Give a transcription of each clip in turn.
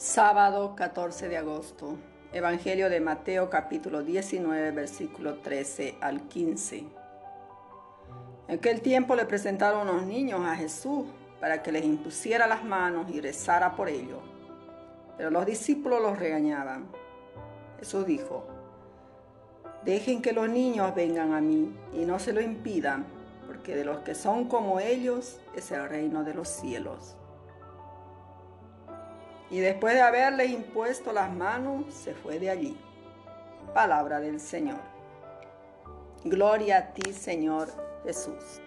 Sábado 14 de agosto. Evangelio de Mateo capítulo 19 versículo 13 al 15. En aquel tiempo le presentaron unos niños a Jesús para que les impusiera las manos y rezara por ellos. Pero los discípulos los regañaban. Jesús dijo, Dejen que los niños vengan a mí y no se lo impidan, porque de los que son como ellos es el reino de los cielos. Y después de haberles impuesto las manos, se fue de allí. Palabra del Señor. Gloria a ti, Señor Jesús.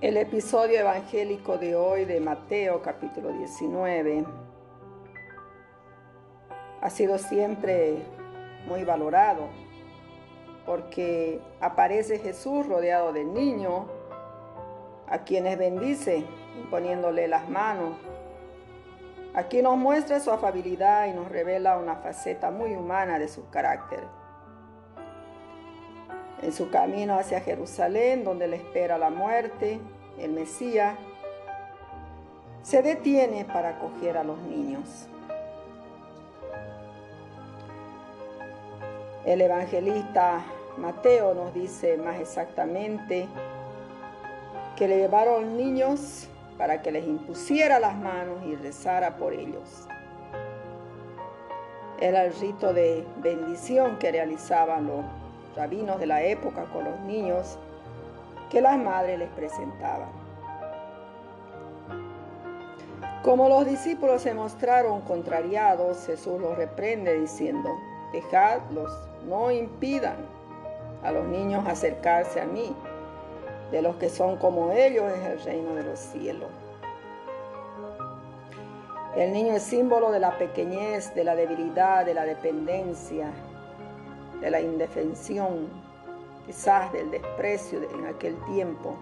El episodio evangélico de hoy de Mateo capítulo 19 ha sido siempre muy valorado porque aparece Jesús rodeado de niños a quienes bendice imponiéndole las manos Aquí nos muestra su afabilidad y nos revela una faceta muy humana de su carácter. En su camino hacia Jerusalén, donde le espera la muerte, el Mesías, se detiene para acoger a los niños. El evangelista Mateo nos dice más exactamente que le llevaron niños para que les impusiera las manos y rezara por ellos. Era el rito de bendición que realizaban los rabinos de la época con los niños que las madres les presentaban. Como los discípulos se mostraron contrariados, Jesús los reprende diciendo, dejadlos, no impidan a los niños acercarse a mí de los que son como ellos es el reino de los cielos. El niño es símbolo de la pequeñez, de la debilidad, de la dependencia, de la indefensión, quizás del desprecio en aquel tiempo.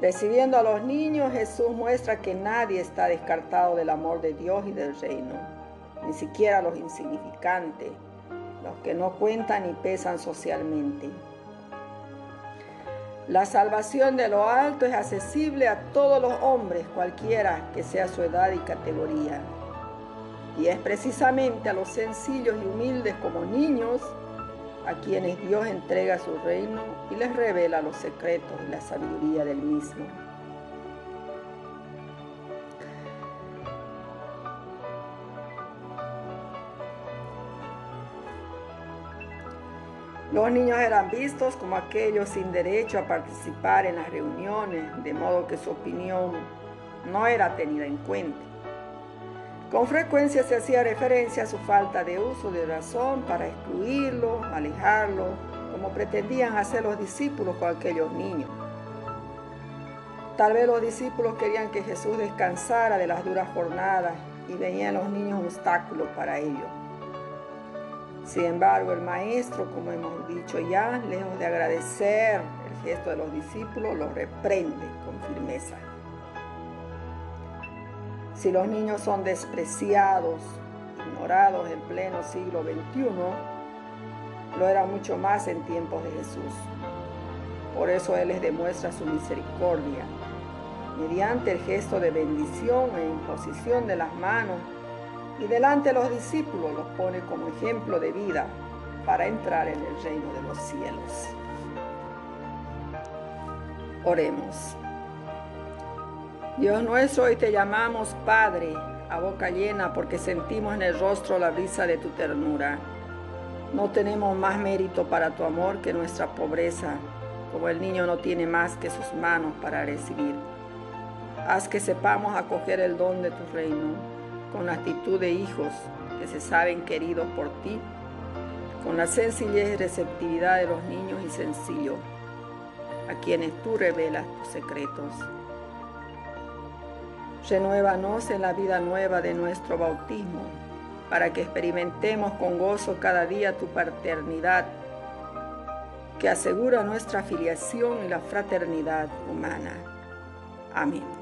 Recibiendo a los niños, Jesús muestra que nadie está descartado del amor de Dios y del reino, ni siquiera los insignificantes, los que no cuentan ni pesan socialmente. La salvación de lo alto es accesible a todos los hombres, cualquiera que sea su edad y categoría. Y es precisamente a los sencillos y humildes como niños a quienes Dios entrega su reino y les revela los secretos y la sabiduría del mismo. Los niños eran vistos como aquellos sin derecho a participar en las reuniones, de modo que su opinión no era tenida en cuenta. Con frecuencia se hacía referencia a su falta de uso de razón para excluirlo, alejarlo, como pretendían hacer los discípulos con aquellos niños. Tal vez los discípulos querían que Jesús descansara de las duras jornadas y veían los niños obstáculos para ello. Sin embargo, el maestro, como hemos dicho ya, lejos de agradecer el gesto de los discípulos, los reprende con firmeza. Si los niños son despreciados, ignorados en pleno siglo XXI, lo era mucho más en tiempos de Jesús. Por eso Él les demuestra su misericordia, mediante el gesto de bendición e imposición de las manos y delante de los discípulos los pone como ejemplo de vida para entrar en el reino de los cielos. Oremos. Dios nuestro, hoy te llamamos Padre a boca llena porque sentimos en el rostro la brisa de tu ternura. No tenemos más mérito para tu amor que nuestra pobreza, como el niño no tiene más que sus manos para recibir. Haz que sepamos acoger el don de tu reino con la actitud de hijos que se saben queridos por ti, con la sencillez y receptividad de los niños y sencillos, a quienes tú revelas tus secretos. Renuévanos en la vida nueva de nuestro bautismo, para que experimentemos con gozo cada día tu paternidad, que asegura nuestra filiación y la fraternidad humana. Amén.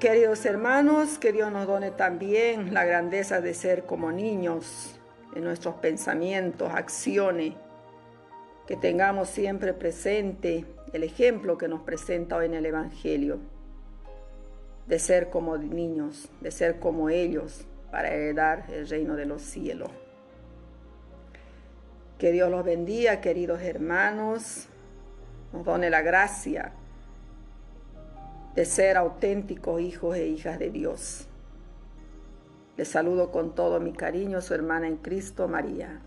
Queridos hermanos, que Dios nos done también la grandeza de ser como niños en nuestros pensamientos, acciones, que tengamos siempre presente el ejemplo que nos presenta hoy en el Evangelio. de ser como niños, de ser como ellos, para heredar el reino de los cielos. Que Dios los bendiga, queridos hermanos, nos done la gracia de ser auténticos hijos e hijas de Dios. Les saludo con todo mi cariño, su hermana en Cristo, María.